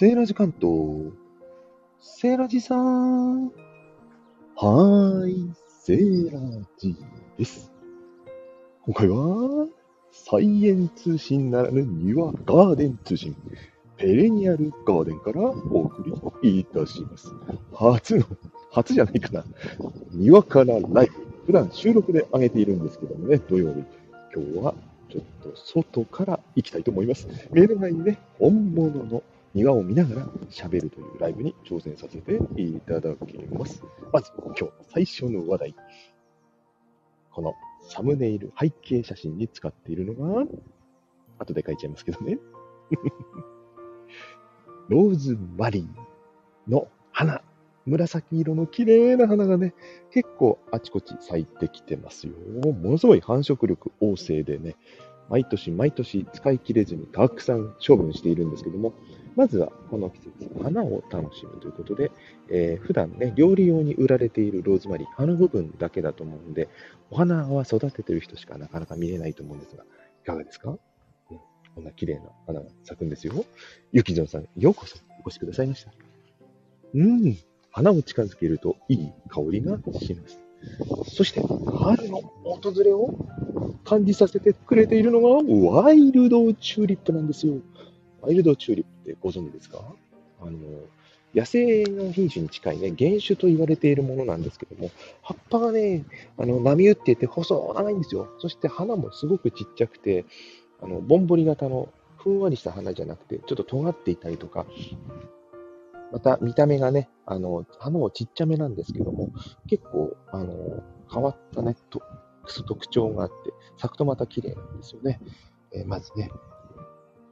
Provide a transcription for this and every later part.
セーラジ関東。セーラジさん。はーい、セーラジです。今回は、サイエン通信ならぬ庭ガーデン通信、ペレニアルガーデンからお送りいたします。初の、初じゃないかな。庭からライブ。普段収録で上げているんですけどもね、土曜日。今日はちょっと外から行きたいと思います。目の前にね、本物の庭を見ながら喋るというライブに挑戦させていただきます。まず今日最初の話題。このサムネイル背景写真に使っているのが、後で書いちゃいますけどね。ローズマリーの花。紫色の綺麗な花がね、結構あちこち咲いてきてますよ。ものすごい繁殖力旺盛でね、毎年毎年使い切れずにたくさん処分しているんですけども、まずはこの季節、花を楽しむということで、えー普段ね、料理用に売られているローズマリー、葉の部分だけだと思うんで、お花は育ててる人しかなかなか見れないと思うんですが、いかがですか、うん、こんな綺麗な花が咲くんですよ。ゆきじょんさん、ようこそお越しくださいました。うん、花を近づけるといい香りがします。そして、春の訪れを感じさせてくれているのが、ワイルドチューリップなんですよ。ワイルドチューリップってご存知ですか？あの、野生の品種に近いね、原種と言われているものなんですけども、葉っぱがね、あの、波打っていて細長いんですよ。そして花もすごくちっちゃくて、あの、ぼんぼり型のふんわりした花じゃなくて、ちょっと尖っていたりとか、また見た目がね、あの、花もちっちゃめなんですけども、結構、あの、変わったね、と特徴があって、咲くとまた綺麗なんですよね。えーまずね、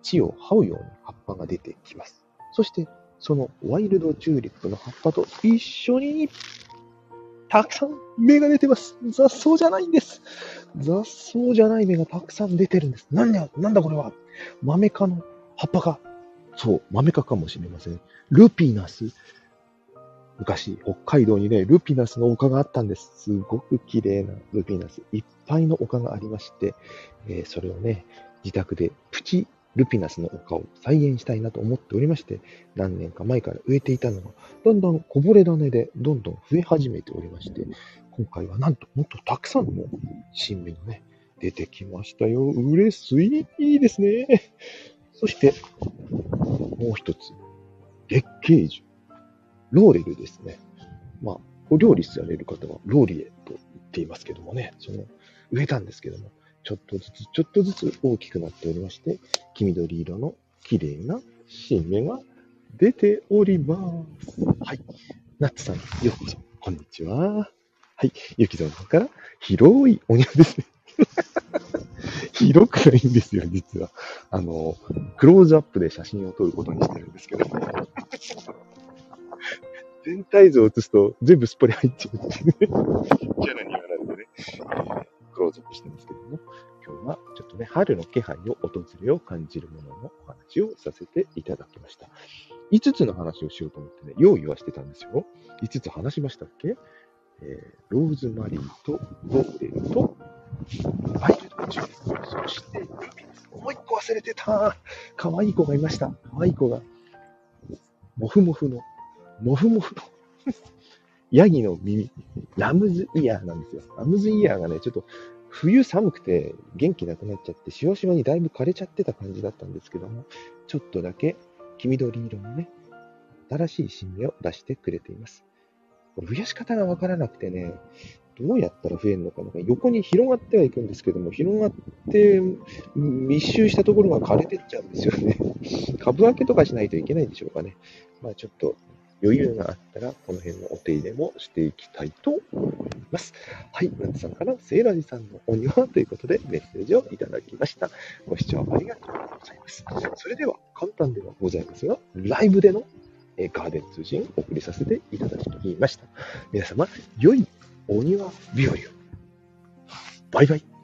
地を這うように葉っぱが出てきます。そして、そのワイルドチューリップの葉っぱと一緒に、たくさん芽が出てます。雑草じゃないんです。雑草じゃない芽がたくさん出てるんです。なんだ、なんだこれは。マメ科の葉っぱが。そう、マメ科かもしれません。ルピナス。昔、北海道にね、ルピナスの丘があったんです。すごく綺麗なルピナス。いっぱいの丘がありまして、えーそれをね、自宅でプチルピナスの丘を再現したいなと思っておりまして、何年か前から植えていたのが、だんだんこぼれ種でどんどん増え始めておりまして、今回はなんともっとたくさんの新芽がね、出てきましたよ。嬉しい。いいですね。そして、もう一つ、月桂樹。ローレルですね。まあ、お料理される方はローリエと言っていますけどもね、その植えたんですけども、ちょっとずつちょっとずつ大きくなっておりまして、黄緑色の綺麗な新芽が出ております。はい。ナッツさん、ようこそ。こんにちは。はい。ゆきぞんさんから、広いお庭ですね。広くないんですよ、実は。あの、クローズアップで写真を撮ることにしてるんですけど、全体像を映すと全部すっぽり入っちゃうっていうね、キャラにはなんでね、クローズアップしてますけども、今日はちょっとね、春の気配を訪れを感じるもののお話をさせていただきました。5つの話をしようと思ってね、用意はしてたんですよ。5つ話しましたっけえーローズマリーとローレルとワイルドチューリップ、そしてルビです。もう一個忘れてた。可愛い子がいました。可愛い子が。モフモフの、モフモフの、ヤギの耳、ラムズイヤーなんですよ。ラムズイヤーがね、ちょっと冬寒くて元気なくなっちゃって、しわしわにだいぶ枯れちゃってた感じだったんですけども、ちょっとだけ黄緑色のね、新しい新芽を出してくれています。これ増やし方がわからなくてね、どうやったら増えるのかな横に広がってはいくんですけども、広がって密集したところが枯れてっちゃうんですよね。株分けとかしないといけないんでしょうかね。まあちょっと余裕があったら、この辺のお手入れもしていきたいと思います。はい、ナツさんからセーラジさんのお庭ということでメッセージをいただきました。ご視聴ありがとうございます。それでは簡単ではございますが、ライブでのガーデン通信を送りさせていただきました。皆様、良いお庭日和を。バイバイ。